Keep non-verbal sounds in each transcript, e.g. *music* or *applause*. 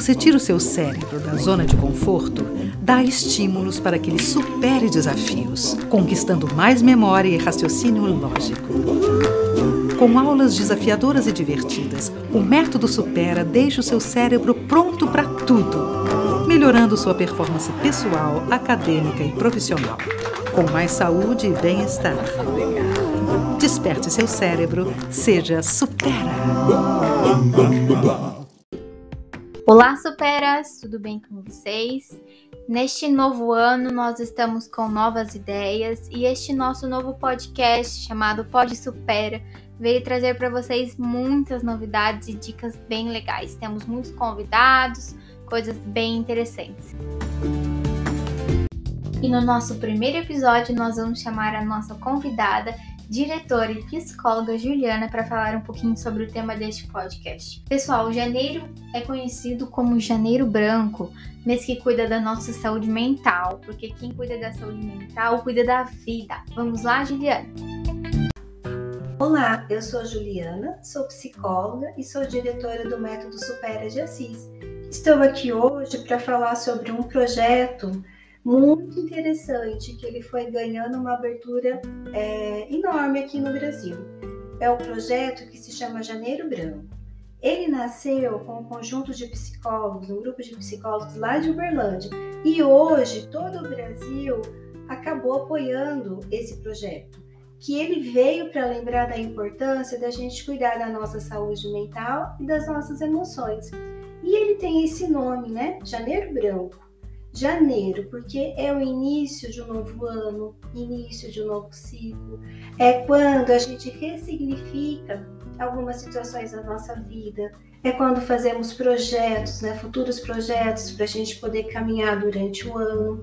você tira o seu cérebro da zona de conforto, dá estímulos para que ele supere desafios, conquistando mais memória e raciocínio lógico. Com aulas desafiadoras e divertidas, o método Supera deixa o seu cérebro pronto para tudo, melhorando sua performance pessoal, acadêmica e profissional, com mais saúde e bem-estar. Desperte seu cérebro, seja Supera! Olá, superas! Tudo bem com vocês? Neste novo ano, nós estamos com novas ideias e este nosso novo podcast, chamado Pode Supera, veio trazer para vocês muitas novidades e dicas bem legais. Temos muitos convidados, coisas bem interessantes. E no nosso primeiro episódio, nós vamos chamar a nossa convidada diretora e psicóloga Juliana, para falar um pouquinho sobre o tema deste podcast. Pessoal, janeiro é conhecido como Janeiro Branco, mês que cuida da nossa saúde mental, porque quem cuida da saúde mental cuida da vida. Vamos lá, Juliana? Olá, eu sou Juliana, sou psicóloga e sou diretora do Método Supera de Assis. Estou aqui hoje para falar sobre um projeto muito interessante, que ele foi ganhando uma abertura é, enorme aqui no Brasil. É o projeto que se chama Janeiro Branco. Ele nasceu com um conjunto de psicólogos, um grupo de psicólogos lá de Uberlândia, e hoje todo o Brasil acabou apoiando esse projeto, que ele veio para lembrar da importância da gente cuidar da nossa saúde mental e das nossas emoções. E ele tem esse nome, né? Janeiro Branco janeiro, porque é o início de um novo ano, início de um novo ciclo. É quando a gente ressignifica algumas situações da nossa vida. É quando fazemos projetos, né, futuros projetos para a gente poder caminhar durante o ano.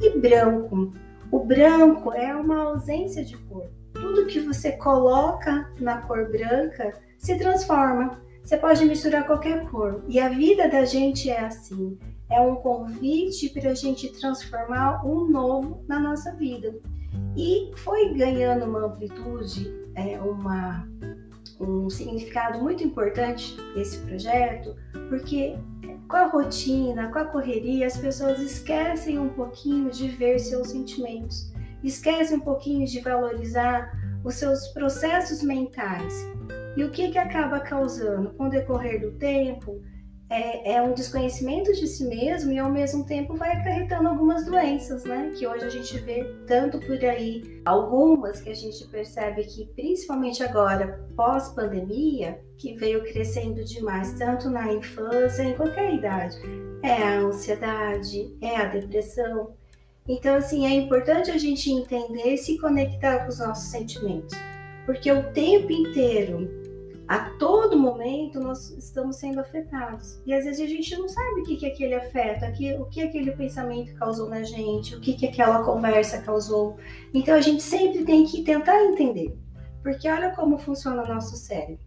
E branco. O branco é uma ausência de cor. Tudo que você coloca na cor branca se transforma. Você pode misturar qualquer cor. E a vida da gente é assim é um convite para a gente transformar um novo na nossa vida. E foi ganhando uma amplitude, é, uma, um significado muito importante esse projeto, porque com a rotina, com a correria, as pessoas esquecem um pouquinho de ver seus sentimentos, esquecem um pouquinho de valorizar os seus processos mentais. E o que, que acaba causando? Com o decorrer do tempo, é, é, um desconhecimento de si mesmo e ao mesmo tempo vai acarretando algumas doenças, né? Que hoje a gente vê tanto por aí, algumas que a gente percebe que principalmente agora, pós-pandemia, que veio crescendo demais, tanto na infância, em qualquer idade, é a ansiedade, é a depressão. Então, assim, é importante a gente entender e se conectar com os nossos sentimentos, porque o tempo inteiro a todo momento nós estamos sendo afetados. E às vezes a gente não sabe o que, que aquele afeto, o que aquele pensamento causou na gente, o que, que aquela conversa causou. Então a gente sempre tem que tentar entender. Porque olha como funciona o nosso cérebro.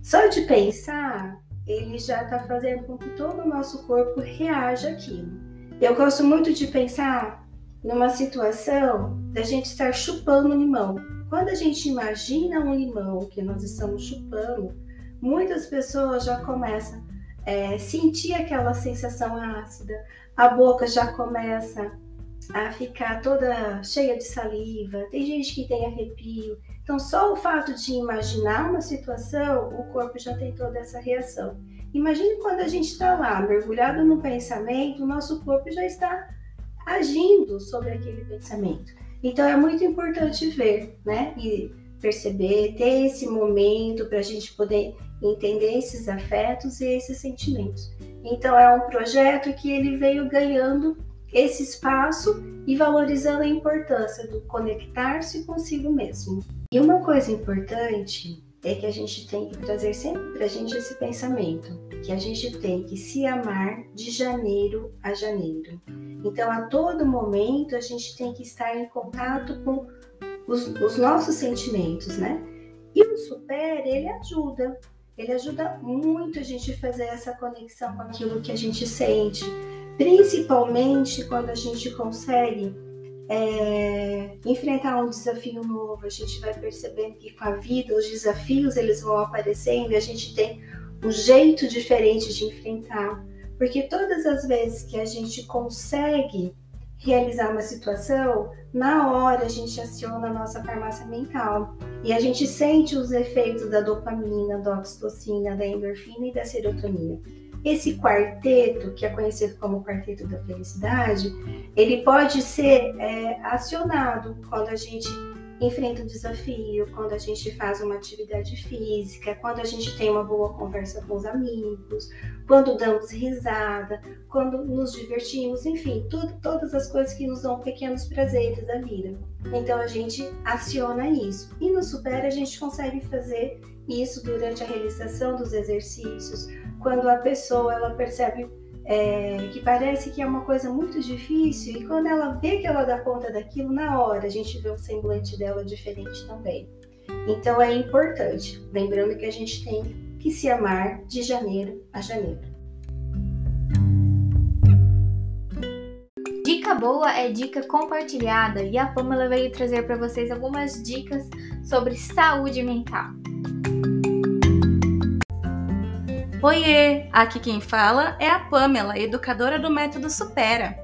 Só de pensar, ele já está fazendo com que todo o nosso corpo reaja àquilo. Eu gosto muito de pensar numa situação da gente estar chupando limão. Quando a gente imagina um limão que nós estamos chupando, muitas pessoas já começam a é, sentir aquela sensação ácida, a boca já começa a ficar toda cheia de saliva, tem gente que tem arrepio. Então, só o fato de imaginar uma situação, o corpo já tem toda essa reação. Imagine quando a gente está lá, mergulhado no pensamento, o nosso corpo já está agindo sobre aquele pensamento. Então é muito importante ver, né? E perceber, ter esse momento para a gente poder entender esses afetos e esses sentimentos. Então é um projeto que ele veio ganhando esse espaço e valorizando a importância do conectar-se consigo mesmo. E uma coisa importante é que a gente tem que trazer sempre para a gente esse pensamento, que a gente tem que se amar de janeiro a janeiro. Então, a todo momento, a gente tem que estar em contato com os, os nossos sentimentos, né? E o Super, ele ajuda. Ele ajuda muito a gente fazer essa conexão com aquilo que a gente sente, principalmente quando a gente consegue é, enfrentar um desafio novo. A gente vai percebendo que com a vida os desafios eles vão aparecendo e a gente tem um jeito diferente de enfrentar Porque todas as vezes que a gente consegue realizar uma situação, na hora a gente aciona a nossa farmácia mental e a gente sente os efeitos da dopamina, da oxitocina, da endorfina e da serotonina. Esse quarteto, que é conhecido como quarteto da felicidade, ele pode ser é, acionado quando a gente enfrenta um desafio, quando a gente faz uma atividade física, quando a gente tem uma boa conversa com os amigos, quando damos risada, quando nos divertimos, enfim, tudo, todas as coisas que nos dão pequenos prazeres da vida. Então a gente aciona isso. E no Supera a gente consegue fazer isso durante a realização dos exercícios, quando a pessoa ela percebe é, que parece que é uma coisa muito difícil, e quando ela vê que ela dá conta daquilo, na hora a gente vê o semblante dela diferente também. Então é importante, lembrando que a gente tem que se amar de janeiro a janeiro. Dica boa é dica compartilhada e a Pamela veio trazer para vocês algumas dicas sobre saúde mental. Oiê! Aqui quem fala é a Pamela, educadora do Método Supera.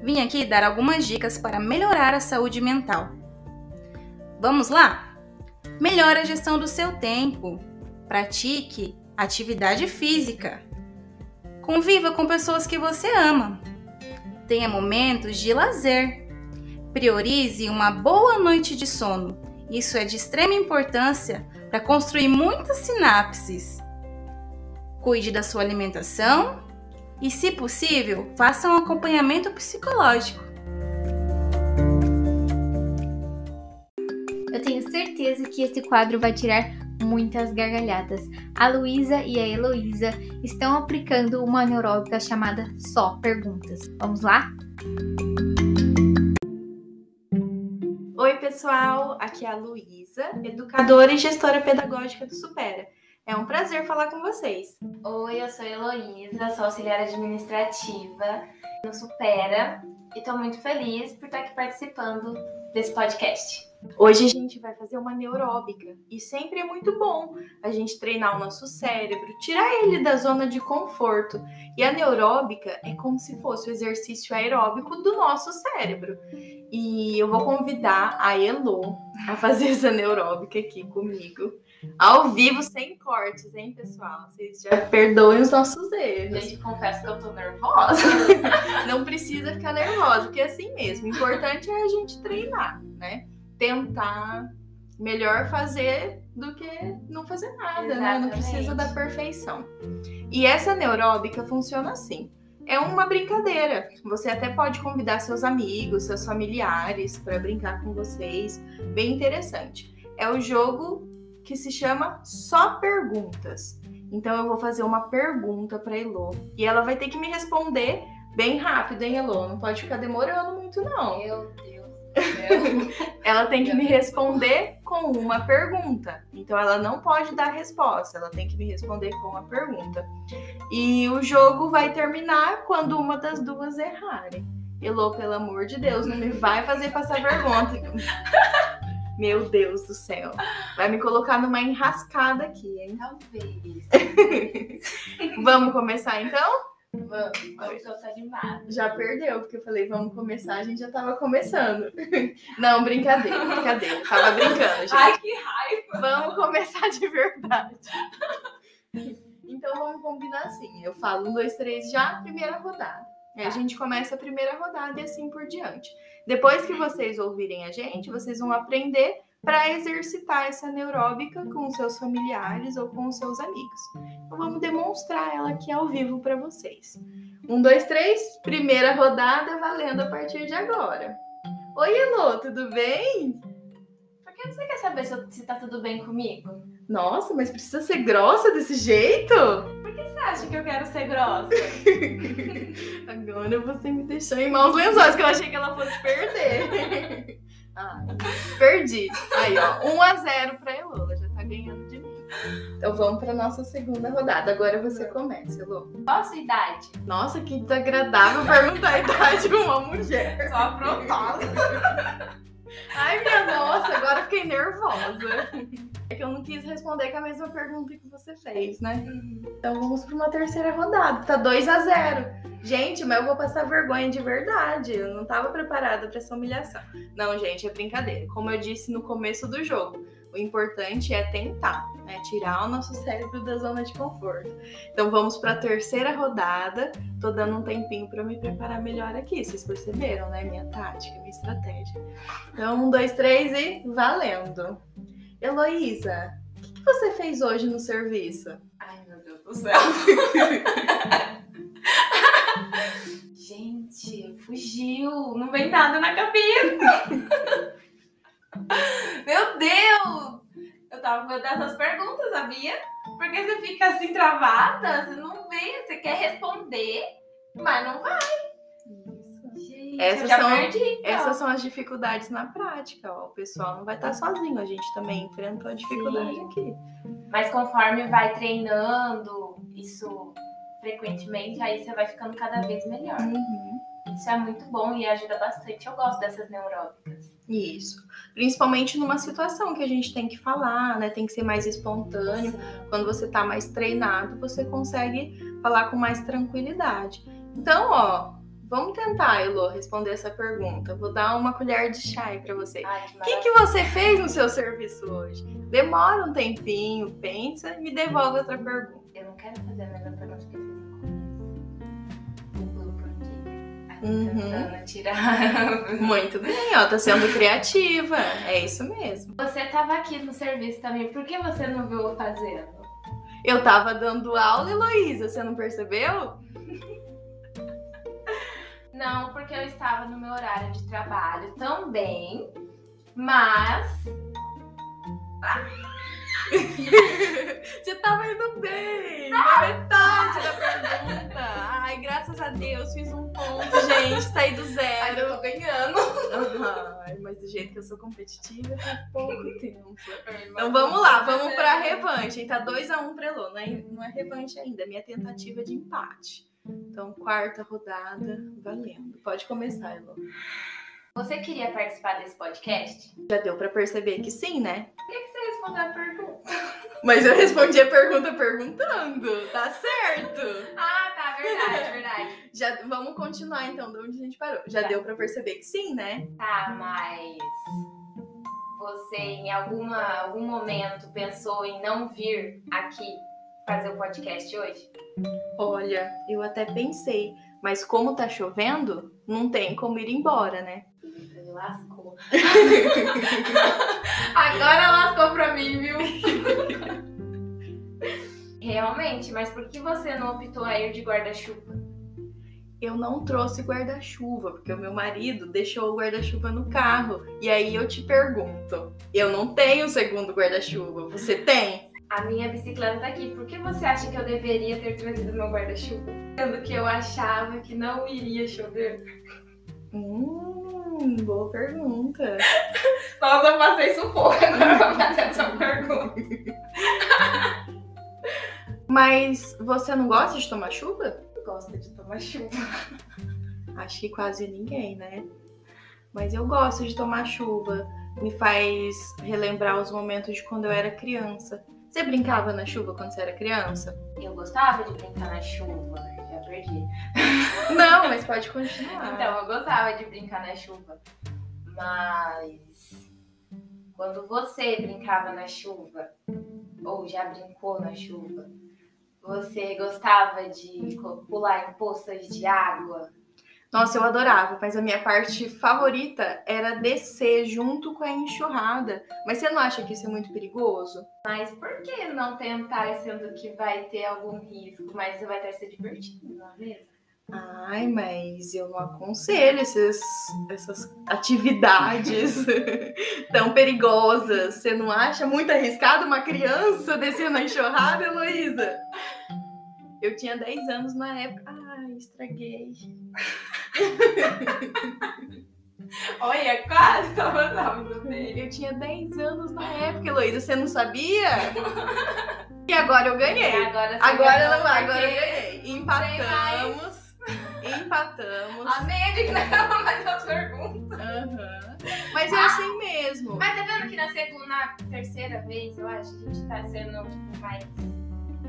Vim aqui dar algumas dicas para melhorar a saúde mental. Vamos lá? Melhore a gestão do seu tempo. Pratique atividade física. Conviva com pessoas que você ama. Tenha momentos de lazer. Priorize uma boa noite de sono. Isso é de extrema importância para construir muitas sinapses cuide da sua alimentação e, se possível, faça um acompanhamento psicológico. Eu tenho certeza que esse quadro vai tirar muitas gargalhadas. A Luísa e a Heloísa estão aplicando uma neuróbica chamada Só Perguntas. Vamos lá? Oi, pessoal! Aqui é a Luísa, educadora e gestora pedagógica do Supera. É um prazer falar com vocês. Oi, eu sou Heloísa, sou auxiliar administrativa no Supera e estou muito feliz por estar aqui participando desse podcast. Hoje a gente vai fazer uma neuróbica e sempre é muito bom a gente treinar o nosso cérebro, tirar ele da zona de conforto. E a neuróbica é como se fosse o exercício aeróbico do nosso cérebro. E eu vou convidar a Elo a fazer essa neuróbica aqui comigo. Ao vivo, sem cortes, hein, pessoal? Vocês já perdoem os nossos erros. Gente, confesso que eu tô nervosa. *laughs* Não precisa ficar nervosa, porque é assim mesmo. O importante é a gente treinar, né? Tentar melhor fazer do que não fazer nada, Exatamente. né? Não precisa da perfeição. E essa neuróbica funciona assim. É uma brincadeira. Você até pode convidar seus amigos, seus familiares para brincar com vocês. Bem interessante. É o jogo que se chama Só Perguntas. Então eu vou fazer uma pergunta para Elo e ela vai ter que me responder bem rápido, hein, Elo? Não pode ficar demorando muito não. Meu Deus. *laughs* ela tem que me responder com uma pergunta. Então ela não pode dar resposta, ela tem que me responder com uma pergunta. E o jogo vai terminar quando uma das duas errarem. Elô, pelo amor de Deus, não me vai fazer passar vergonha. *laughs* Meu Deus do céu. Vai me colocar numa enrascada aqui, hein? Talvez. *laughs* Vamos começar então? Vamos, vamos, animada. Já perdeu, porque eu falei, vamos começar, a gente já tava começando. *laughs* Não, brincadeira, brincadeira. Tava brincando, gente. Ai, que raiva! Vamos começar de verdade. *laughs* Então vamos combinar assim. Eu falo um, dois, três, já, primeira rodada. Aí a gente começa a primeira rodada e assim por diante. Depois que vocês ouvirem a gente, vocês vão aprender para exercitar essa neuróbica com os seus familiares ou com os seus amigos. Então vamos demonstrar ela aqui ao vivo para vocês. Um, dois, três. Primeira rodada valendo a partir de agora. Oi, Elô, tudo bem? Por que você quer saber se, se tá tudo bem comigo? Nossa, mas precisa ser grossa desse jeito? Você acha que eu quero ser grossa? *laughs* Agora você me deixou em maus lençóis, que eu achei que ela fosse perder. *laughs* Ai, perdi. Aí, ó, 1 a 0 pra Elô, ela já tá ganhando de mim. Então vamos pra nossa segunda rodada. Agora você começa, Elô. Qual a sua idade? Nossa, que desagradável perguntar a idade de uma mulher. Sou aprontosa. *laughs* Ai, minha nossa, agora fiquei nervosa. É que eu não quis responder com a mesma pergunta que você fez, né? Então vamos para uma terceira rodada. Tá 2 a 0 Gente, mas eu vou passar vergonha de verdade. Eu não tava preparada para essa humilhação. Não, gente, é brincadeira. Como eu disse no começo do jogo, o importante é tentar, né? Tirar o nosso cérebro da zona de conforto. Então vamos para a terceira rodada. Tô dando um tempinho para me preparar melhor aqui. Vocês perceberam, né? Minha tática, minha estratégia. Então, um, dois, três e valendo! Heloísa, o que, que você fez hoje no serviço? Ai, meu Deus do céu. *laughs* Gente, fugiu. Não vem nada na cabeça. *laughs* meu Deus! Eu tava com essas perguntas, sabia? Porque você fica assim travada, você não vê, você quer responder, mas não vai. Gente, Essas são- perdi. então. Essas são as dificuldades na prática. Ó. O pessoal não vai estar sozinho, a gente também enfrentou a dificuldade Sim. aqui. Mas conforme vai treinando isso frequentemente, aí você vai ficando cada vez melhor. Uhum. Isso é muito bom e ajuda bastante. Eu gosto dessas neuróticas. Isso. Principalmente numa situação que a gente tem que falar, né? Tem que ser mais espontâneo. Quando você tá mais treinado, você consegue falar com mais tranquilidade. Então, ó, vamos tentar, Elo, responder essa pergunta. Vou dar uma colher de chá aí pra você. O que, que você fez no seu serviço hoje? Demora um tempinho, pensa e me devolve outra pergunta. Eu não quero fazer a mesma pergunta que Uhum. tentando tirar. Muito bem, ó, tá sendo criativa. É isso mesmo. Você tava aqui no serviço também, por que você não viu eu fazendo? Eu tava dando aula, Heloísa, você não percebeu? Não, porque eu estava no meu horário de trabalho também, mas *laughs* Você tava indo bem, na metade da pergunta. Ai, graças a Deus, fiz um ponto, gente, saí do zero. eu tô ganhando. Ai, mas do jeito que eu sou competitiva, tem pouco tempo. Então vamos lá, vamos pra revanche. hein? Tá 2x1 um pra Elô, não é, não é revanche ainda, é minha tentativa de empate. Então, quarta rodada, valendo. Pode começar, Elô. Você queria participar desse podcast? Já deu pra perceber que sim, né? Você respondeu a pergunta. Mas eu respondi a pergunta perguntando, tá certo? Ah, tá, verdade, verdade. *laughs* Já vamos continuar então de onde a gente parou. Já Tá. deu pra perceber que sim, né? Tá, mas você em alguma, algum momento pensou em não vir aqui fazer o podcast hoje? Olha, eu até pensei, mas como tá chovendo, não tem como ir embora, né? Me lascou. Agora lascou pra mim, viu? *laughs* Realmente, mas por que você não optou a ir de guarda-chuva? Eu não trouxe guarda-chuva, porque o meu marido deixou o guarda-chuva no carro. E aí eu te pergunto, eu não tenho segundo guarda-chuva, você tem? A minha bicicleta tá aqui. Por que você acha que eu deveria ter trazido meu guarda-chuva? Sendo que eu achava que não iria chover. Hum, boa pergunta. *laughs* Nossa, eu passei sufoco agora pra fazer essa pergunta. *laughs* Mas você não gosta de tomar chuva? Gosta de tomar chuva. Acho que quase ninguém, né? Mas eu gosto de tomar chuva. Me faz relembrar os momentos de quando eu era criança. Você brincava na chuva quando você era criança? Eu gostava de brincar na chuva. Perdi. Não, mas pode continuar. Então, eu gostava de brincar na chuva. Mas quando você brincava na chuva, ou já brincou na chuva, você gostava de pular em poças de água? Nossa, eu adorava, mas a minha parte favorita era descer junto com a enxurrada. Mas você não acha que isso é muito perigoso? Mas por que não tentar, sendo que vai ter algum risco, mas vai ter se divertido, não é mesmo? Ai, mas eu não aconselho esses, essas atividades *laughs* tão perigosas. Você não acha muito arriscado uma criança descer na enxurrada, Heloísa? Eu tinha 10 anos na época. Ai, estraguei. *laughs* Olha, quase tava dando dele. Eu tinha 10 anos na época, Heloísa. Você não sabia? *laughs* E agora eu ganhei. Agora, você Agora não, agora eu ganhei. Empatamos. Empatamos. A média que *laughs* não mais as perguntas. Aham. Mas é assim mesmo. Mas tá vendo que na segunda, na terceira vez, eu acho, a gente tá sendo tipo, mais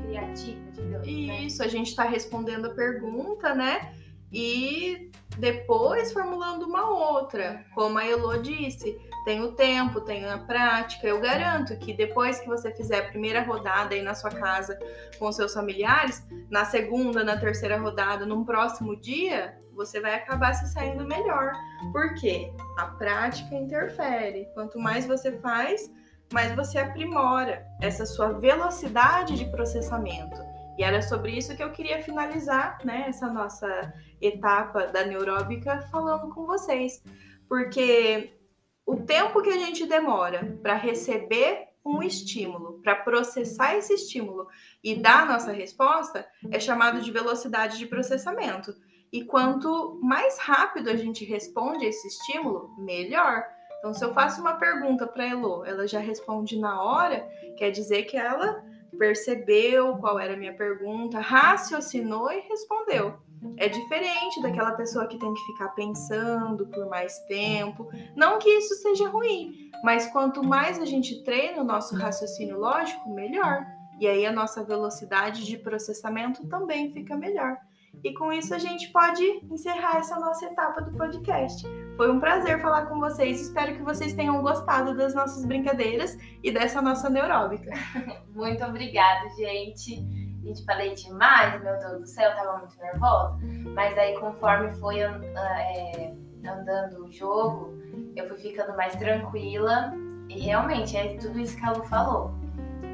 criativa, digamos. Né? Isso, a gente está respondendo a pergunta, né? E depois formulando uma outra. Como a Elo disse, tem o tempo, tem a prática. Eu garanto que depois que você fizer a primeira rodada aí na sua casa com seus familiares, na segunda, na terceira rodada, num próximo dia, você vai acabar se saindo melhor. Por quê? A prática interfere. Quanto mais você faz, mais você aprimora essa sua velocidade de processamento. E era sobre isso que eu queria finalizar, né, essa nossa etapa da neuróbica falando com vocês. Porque o tempo que a gente demora para receber um estímulo, para processar esse estímulo e dar a nossa resposta, é chamado de velocidade de processamento. E quanto mais rápido a gente responde a esse estímulo, melhor. Então, se eu faço uma pergunta para Elo, ela já responde na hora, quer dizer que ela percebeu qual era a minha pergunta, raciocinou e respondeu. É diferente daquela pessoa que tem que ficar pensando por mais tempo. Não que isso seja ruim, mas quanto mais a gente treina o nosso raciocínio lógico, melhor. E aí a nossa velocidade de processamento também fica melhor. E com isso a gente pode encerrar essa nossa etapa do podcast. Foi um prazer falar com vocês. Espero que vocês tenham gostado das nossas brincadeiras e dessa nossa neuróbica. *laughs* Muito obrigada, gente. Gente, falei demais, meu Deus do céu, tava muito nervosa. Mas aí, conforme foi é, andando o jogo, eu fui ficando mais tranquila. E realmente, é tudo isso que a Lu falou.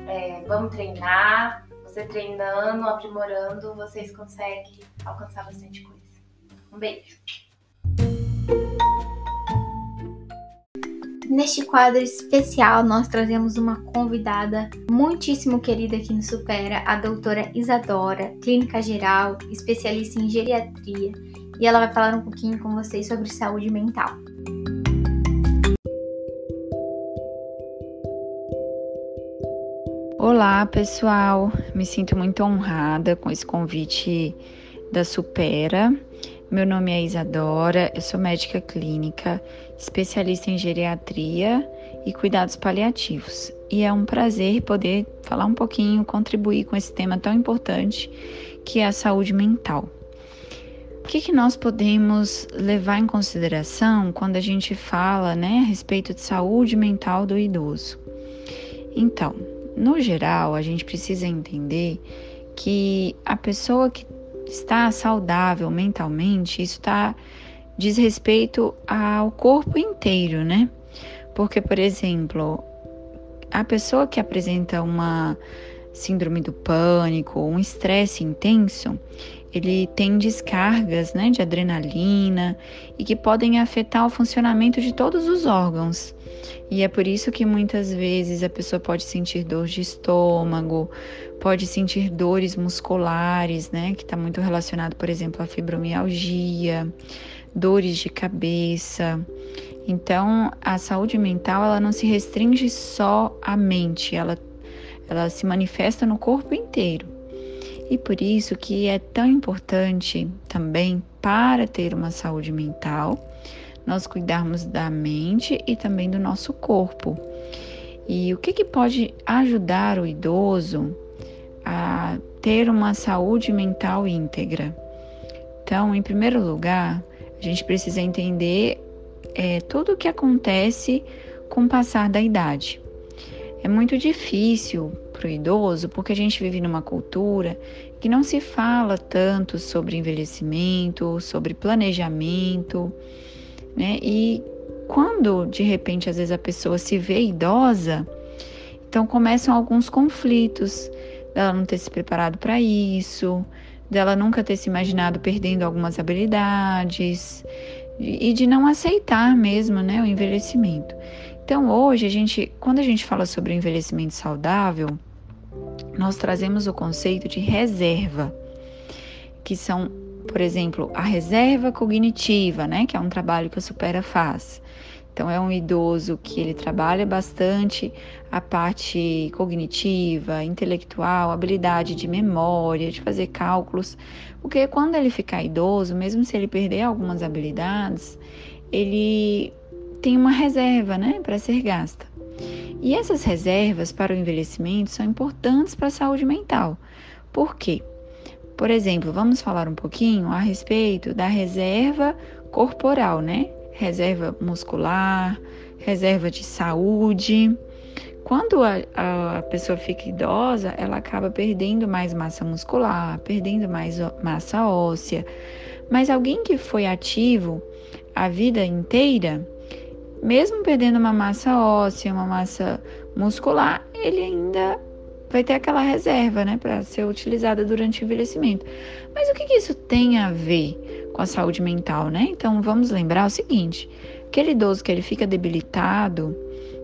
É, vamos treinar, você treinando, aprimorando, vocês conseguem alcançar bastante coisa. Um beijo. Neste quadro especial, nós trazemos uma convidada muitíssimo querida aqui no Supera, a doutora Isadora, clínica geral, especialista em geriatria, e ela vai falar um pouquinho com vocês sobre saúde mental. Olá, pessoal. Me sinto muito honrada com esse convite da Supera. Meu nome é Isadora, eu sou médica clínica, especialista em geriatria e cuidados paliativos. E é um prazer poder falar um pouquinho, contribuir com esse tema tão importante que é a saúde mental. O que, que nós podemos levar em consideração quando a gente fala né, a respeito de saúde mental do idoso? Então, no geral, a gente precisa entender que a pessoa que está saudável mentalmente, isso tá, diz respeito ao corpo inteiro, né? Porque, por exemplo, a pessoa que apresenta uma síndrome do pânico, um estresse intenso, ele tem descargas né, de adrenalina e que podem afetar o funcionamento de todos os órgãos. E é por isso que muitas vezes a pessoa pode sentir dor de estômago, pode sentir dores musculares, né, que está muito relacionado, por exemplo, à fibromialgia, dores de cabeça. Então, a saúde mental ela não se restringe só à mente, ela, ela se manifesta no corpo inteiro. E por isso que é tão importante também para ter uma saúde mental, nós cuidarmos da mente e também do nosso corpo. E o que, que pode ajudar o idoso a ter uma saúde mental íntegra? Então, em primeiro lugar, a gente precisa entender é, tudo o que acontece com o passar da idade. É muito difícil para o idoso porque a gente vive numa cultura que não se fala tanto sobre envelhecimento, sobre planejamento, né? E quando de repente às vezes a pessoa se vê idosa, então começam alguns conflitos dela não ter se preparado para isso, dela nunca ter se imaginado perdendo algumas habilidades e de não aceitar mesmo, né, o envelhecimento. Então, hoje, a gente, quando a gente fala sobre envelhecimento saudável, nós trazemos o conceito de reserva, que são, por exemplo, a reserva cognitiva, né, que é um trabalho que a Supera faz. Então, é um idoso que ele trabalha bastante a parte cognitiva, intelectual, habilidade de memória, de fazer cálculos, porque quando ele ficar idoso, mesmo se ele perder algumas habilidades, ele tem uma reserva, né, para ser gasta. E essas reservas para o envelhecimento são importantes para a saúde mental. Por quê? Por exemplo, vamos falar um pouquinho a respeito da reserva corporal, né? Reserva muscular, reserva de saúde. Quando a, a, pessoa fica idosa, ela acaba perdendo mais massa muscular, perdendo mais massa óssea. Mas alguém que foi ativo a vida inteira, mesmo perdendo uma massa óssea, uma massa muscular, ele ainda vai ter aquela reserva, né, para ser utilizada durante o envelhecimento. Mas o que, que isso tem a ver com a saúde mental, né? Então vamos lembrar o seguinte: aquele idoso que ele fica debilitado,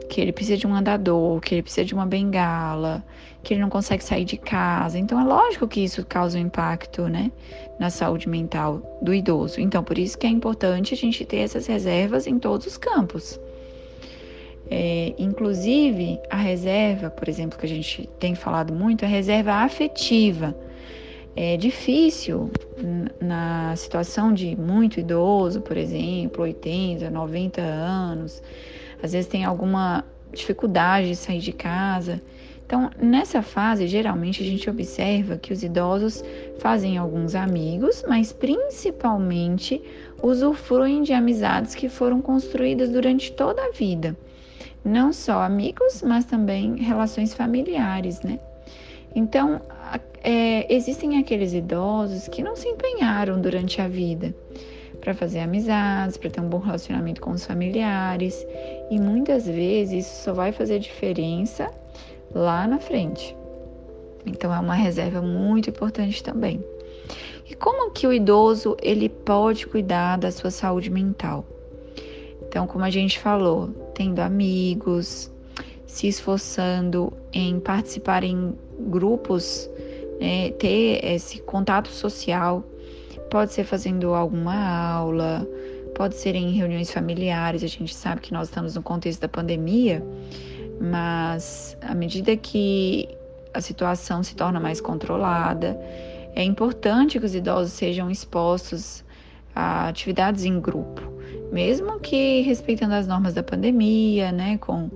que ele precisa de um andador, que ele precisa de uma bengala, que ele não consegue sair de casa. Então é lógico que isso causa um impacto, né, na saúde mental do idoso. Então por isso que é importante a gente ter essas reservas em todos os campos. É, inclusive a reserva, por exemplo, que a gente tem falado muito, a reserva afetiva. É difícil na situação de muito idoso, por exemplo, 80, 90 anos, às vezes tem alguma dificuldade de sair de casa. Então, nessa fase, geralmente a gente observa que os idosos fazem alguns amigos, mas principalmente usufruem de amizades que foram construídas durante toda a vida. Não só amigos, mas também relações familiares, né? Então, é, existem aqueles idosos que não se empenharam durante a vida para fazer amizades, para ter um bom relacionamento com os familiares. E muitas vezes isso só vai fazer diferença lá na frente. Então é uma reserva muito importante também. E como que o idoso ele pode cuidar da sua saúde mental? Então, como a gente falou, tendo amigos, se esforçando em participar em grupos, né, ter esse contato social Pode ser fazendo alguma aula, pode ser em reuniões familiares. A gente sabe que nós estamos no contexto da pandemia, mas à medida que a situação se torna mais controlada, é importante que os idosos sejam expostos a atividades em grupo, mesmo que respeitando as normas da pandemia, né, com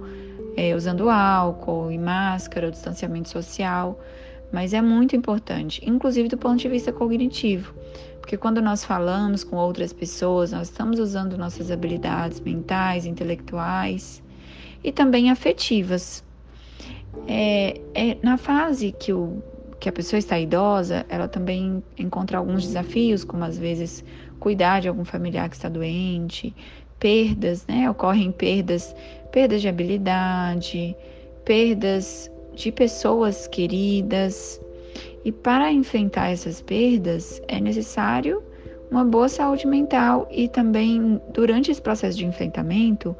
é, usando álcool e máscara, o distanciamento social, mas é muito importante, inclusive do ponto de vista cognitivo, porque quando nós falamos com outras pessoas, nós estamos usando nossas habilidades mentais, intelectuais e também afetivas. É, é, na fase que, o, que a pessoa está idosa, ela também encontra alguns desafios, como às vezes cuidar de algum familiar que está doente, perdas, né? Ocorrem perdas, perdas de habilidade, perdas de pessoas queridas, e para enfrentar essas perdas é necessário uma boa saúde mental e também durante esse processo de enfrentamento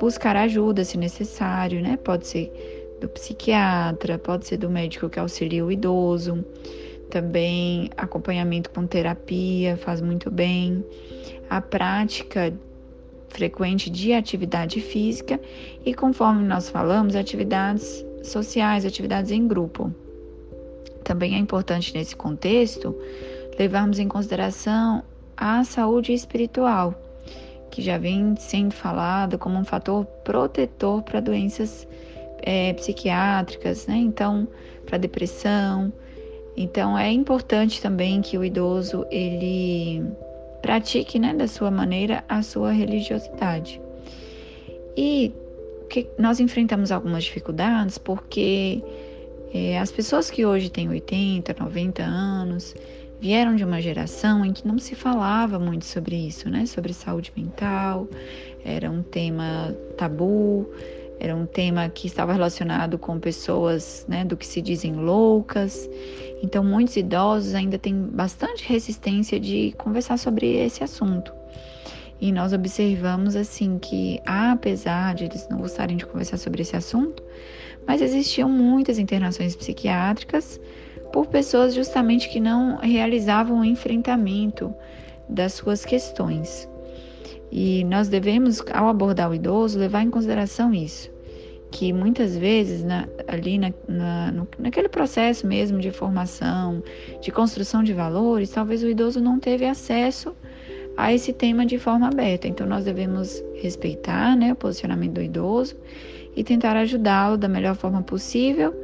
buscar ajuda se necessário, né? Pode ser do psiquiatra, pode ser do médico que auxilia o idoso. Também acompanhamento com terapia faz muito bem. A prática frequente de atividade física e, conforme nós falamos, atividades sociais, atividades em grupo. Também é importante nesse contexto levarmos em consideração a saúde espiritual, que já vem sendo falado como um fator protetor para doenças é, psiquiátricas, né? Então, para depressão. Então, é importante também que o idoso ele pratique, né, da sua maneira a sua religiosidade. E que nós enfrentamos algumas dificuldades porque é, as pessoas que hoje têm 80, 90 anos vieram de uma geração em que não se falava muito sobre isso, né? Sobre saúde mental, era um tema tabu, era um tema que estava relacionado com pessoas, né, do que se dizem loucas. Então, muitos idosos ainda têm bastante resistência de conversar sobre esse assunto. E nós observamos assim que, apesar de eles não gostarem de conversar sobre esse assunto, mas existiam muitas internações psiquiátricas por pessoas justamente que não realizavam o enfrentamento das suas questões. E nós devemos, ao abordar o idoso, levar em consideração isso, que muitas vezes na, ali na, na, no, naquele processo mesmo de formação, de construção de valores, talvez o idoso não teve acesso a esse tema de forma aberta. Então nós devemos respeitar né, o posicionamento do idoso e tentar ajudá-lo da melhor forma possível,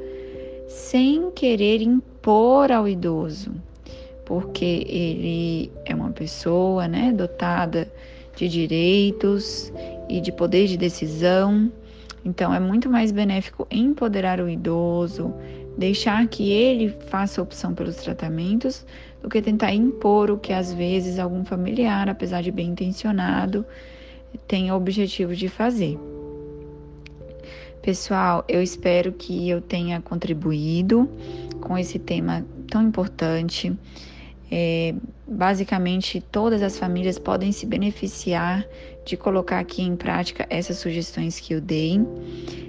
sem querer impor ao idoso, porque ele é uma pessoa, né, dotada de direitos e de poder de decisão. Então é muito mais benéfico empoderar o idoso, deixar que ele faça a opção pelos tratamentos, do que tentar impor o que às vezes algum familiar, apesar de bem intencionado, tem o objetivo de fazer. Pessoal, eu espero que eu tenha contribuído com esse tema tão importante. É, basicamente, todas as famílias podem se beneficiar de colocar aqui em prática essas sugestões que eu dei.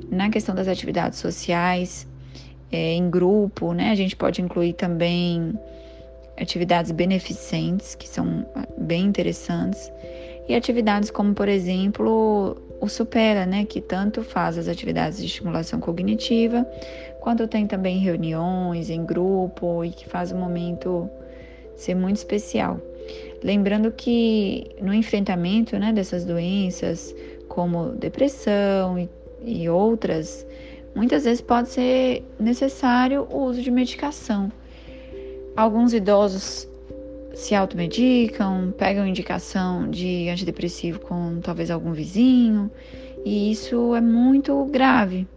Na questão das atividades sociais, é, em grupo, né? A gente pode incluir também atividades beneficentes, que são ah, bem interessantes, e atividades como, por exemplo, o Supera, né, que tanto faz as atividades de estimulação cognitiva, quanto tem também reuniões em grupo e que faz o momento ser muito especial. Lembrando que no enfrentamento né, dessas doenças, como depressão e, e outras, muitas vezes pode ser necessário o uso de medicação. Alguns idosos se automedicam, pegam indicação de antidepressivo com talvez algum vizinho, e isso é muito grave.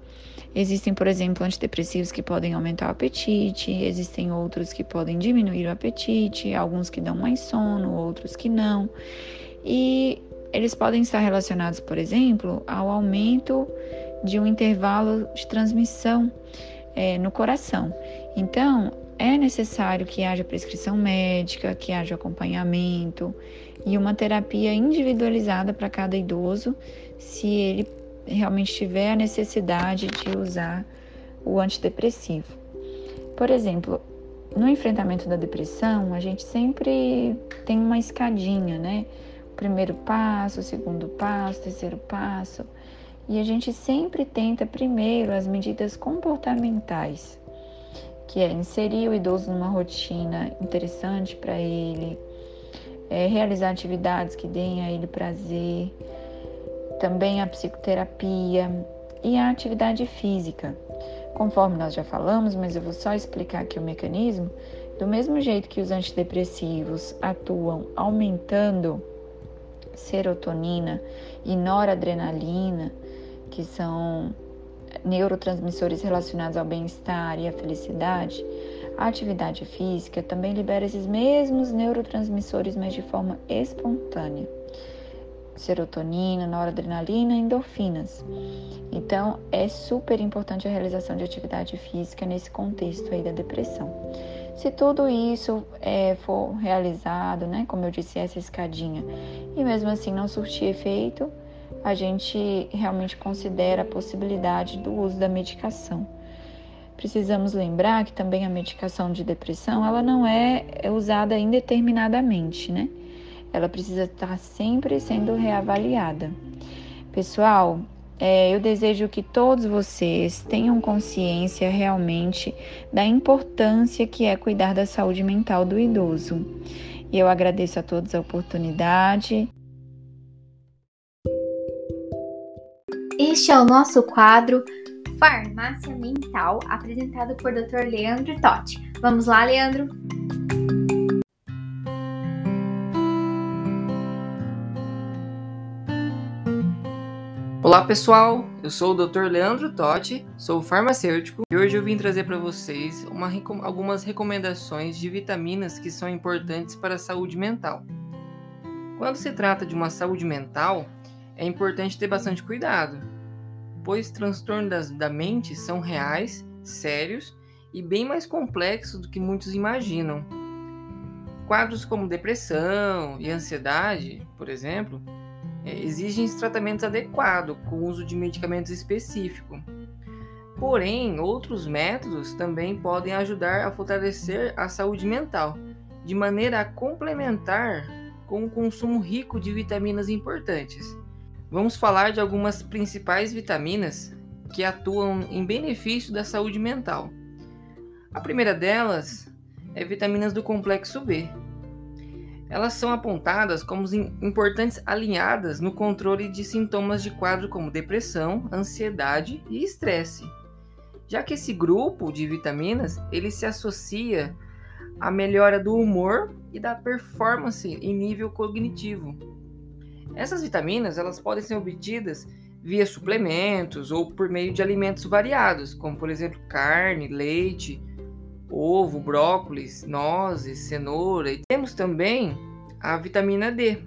Existem, por exemplo, antidepressivos que podem aumentar o apetite, existem outros que podem diminuir o apetite, alguns que dão mais sono, outros que não. E eles podem estar relacionados, por exemplo, ao aumento de um intervalo de transmissão é, no coração. Então, é necessário que haja prescrição médica, que haja acompanhamento e uma terapia individualizada para cada idoso, se ele realmente tiver a necessidade de usar o antidepressivo. Por exemplo, no enfrentamento da depressão, a gente sempre tem uma escadinha, né? Primeiro passo, segundo passo, terceiro passo. E a gente sempre tenta primeiro as medidas comportamentais que é inserir o idoso numa rotina interessante para ele, é, realizar atividades que deem a ele prazer, também a psicoterapia e a atividade física. Conforme nós já falamos, mas eu vou só explicar aqui o mecanismo, do mesmo jeito que os antidepressivos atuam aumentando serotonina e noradrenalina, que são neurotransmissores relacionados ao bem-estar e à felicidade, a atividade física também libera esses mesmos neurotransmissores, mas de forma espontânea. Serotonina, noradrenalina, endorfinas. Então, é super importante a realização de atividade física nesse contexto aí da depressão. Se tudo isso é, for realizado, né, como eu disse, essa escadinha, e mesmo assim não surtir efeito, a gente realmente considera a possibilidade do uso da medicação. Precisamos lembrar que também a medicação de depressão ela não é usada indeterminadamente, né? Ela precisa estar sempre sendo reavaliada. Pessoal, é, eu desejo que todos vocês tenham consciência realmente da importância que é cuidar da saúde mental do idoso. E eu agradeço a todos a oportunidade. Este é o nosso quadro Farmácia Mental, apresentado por Dr. Leandro Totti. Vamos lá, Leandro? Olá pessoal, eu sou o Dr. Leandro Totti, sou farmacêutico e hoje eu vim trazer para vocês uma, algumas recomendações de vitaminas que são importantes para a saúde mental. Quando se trata de uma saúde mental, é importante ter bastante cuidado, pois transtornos da mente são reais, sérios e bem mais complexos do que muitos imaginam. Quadros como depressão e ansiedade, por exemplo, é, exigem tratamento adequado com uso de medicamentos específicos. Porém, outros métodos também podem ajudar a fortalecer a saúde mental, de maneira a complementar com o consumo rico de vitaminas importantes. Vamos falar de algumas principais vitaminas que atuam em benefício da saúde mental. A primeira delas é vitaminas do complexo B. Elas são apontadas como importantes alinhadas no controle de sintomas de quadro como depressão, ansiedade e estresse. Já que esse grupo de vitaminas, ele se associa à melhora do humor e da performance em nível cognitivo. Essas vitaminas, elas podem ser obtidas via suplementos ou por meio de alimentos variados, como por exemplo carne, leite, ovo, brócolis, nozes, cenoura. E temos também a vitamina D.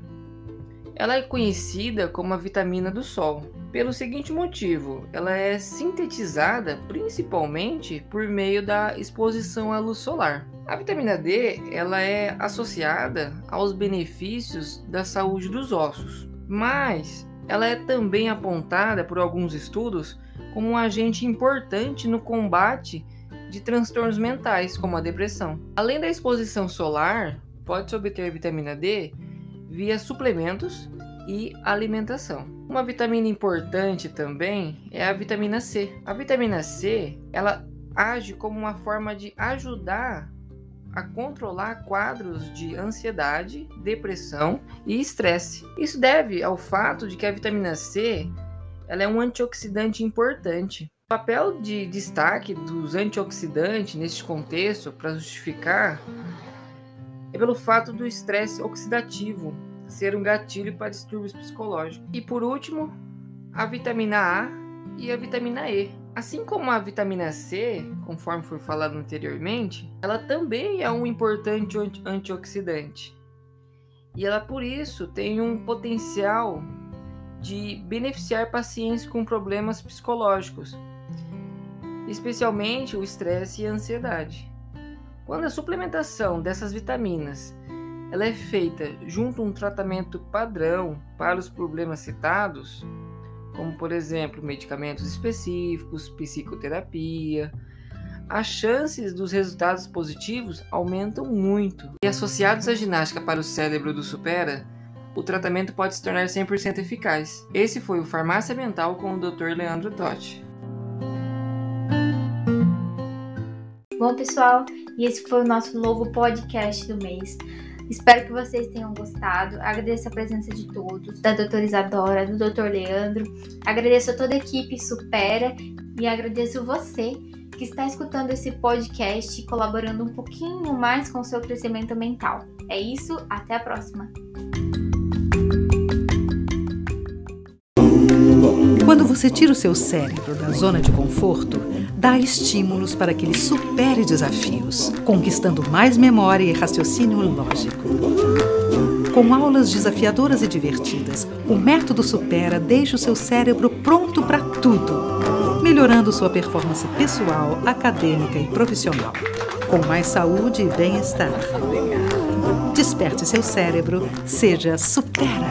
Ela é conhecida como a vitamina do sol, pelo seguinte motivo: ela é sintetizada principalmente por meio da exposição à luz solar. A vitamina D ela é associada aos benefícios da saúde dos ossos, mas ela é também apontada por alguns estudos como um agente importante no combate de transtornos mentais, como a depressão. Além da exposição solar, pode-se obter vitamina D via suplementos e alimentação. Uma vitamina importante também é a vitamina C. A vitamina C, ela age como uma forma de ajudar a controlar quadros de ansiedade, depressão e estresse. Isso deve ao fato de que a vitamina C ela é um antioxidante importante. O papel de destaque dos antioxidantes neste contexto para justificar é pelo fato do estresse oxidativo ser um gatilho para distúrbios psicológicos. E por último, a vitamina A e a vitamina E. Assim como a vitamina C, conforme foi falado anteriormente, ela também é um importante antioxidante. E ela, por isso, tem um potencial de beneficiar pacientes com problemas psicológicos, especialmente o estresse e a ansiedade. Quando a suplementação dessas vitaminas ela é feita junto a um tratamento padrão para os problemas citados, como por exemplo medicamentos específicos, psicoterapia, as chances dos resultados positivos aumentam muito. E associados à ginástica para o cérebro do Supera, o tratamento pode se tornar 100% eficaz. Esse foi o Farmácia Mental com o Dr. Leandro Totti. Bom, pessoal, e esse foi o nosso novo podcast do mês. Espero que vocês tenham gostado. Agradeço a presença de todos, da doutora Isadora, do doutor Leandro. Agradeço a toda a equipe Supera e agradeço você que está escutando esse podcast e colaborando um pouquinho mais com o seu crescimento mental. É isso, até a próxima! Quando você tira o seu cérebro da zona de conforto, dá estímulos para que ele supere desafios, conquistando mais memória e raciocínio lógico. Com aulas desafiadoras e divertidas, o método Supera deixa o seu cérebro pronto para tudo, melhorando sua performance pessoal, acadêmica e profissional, com mais saúde e bem-estar. Desperte seu cérebro, seja Supera!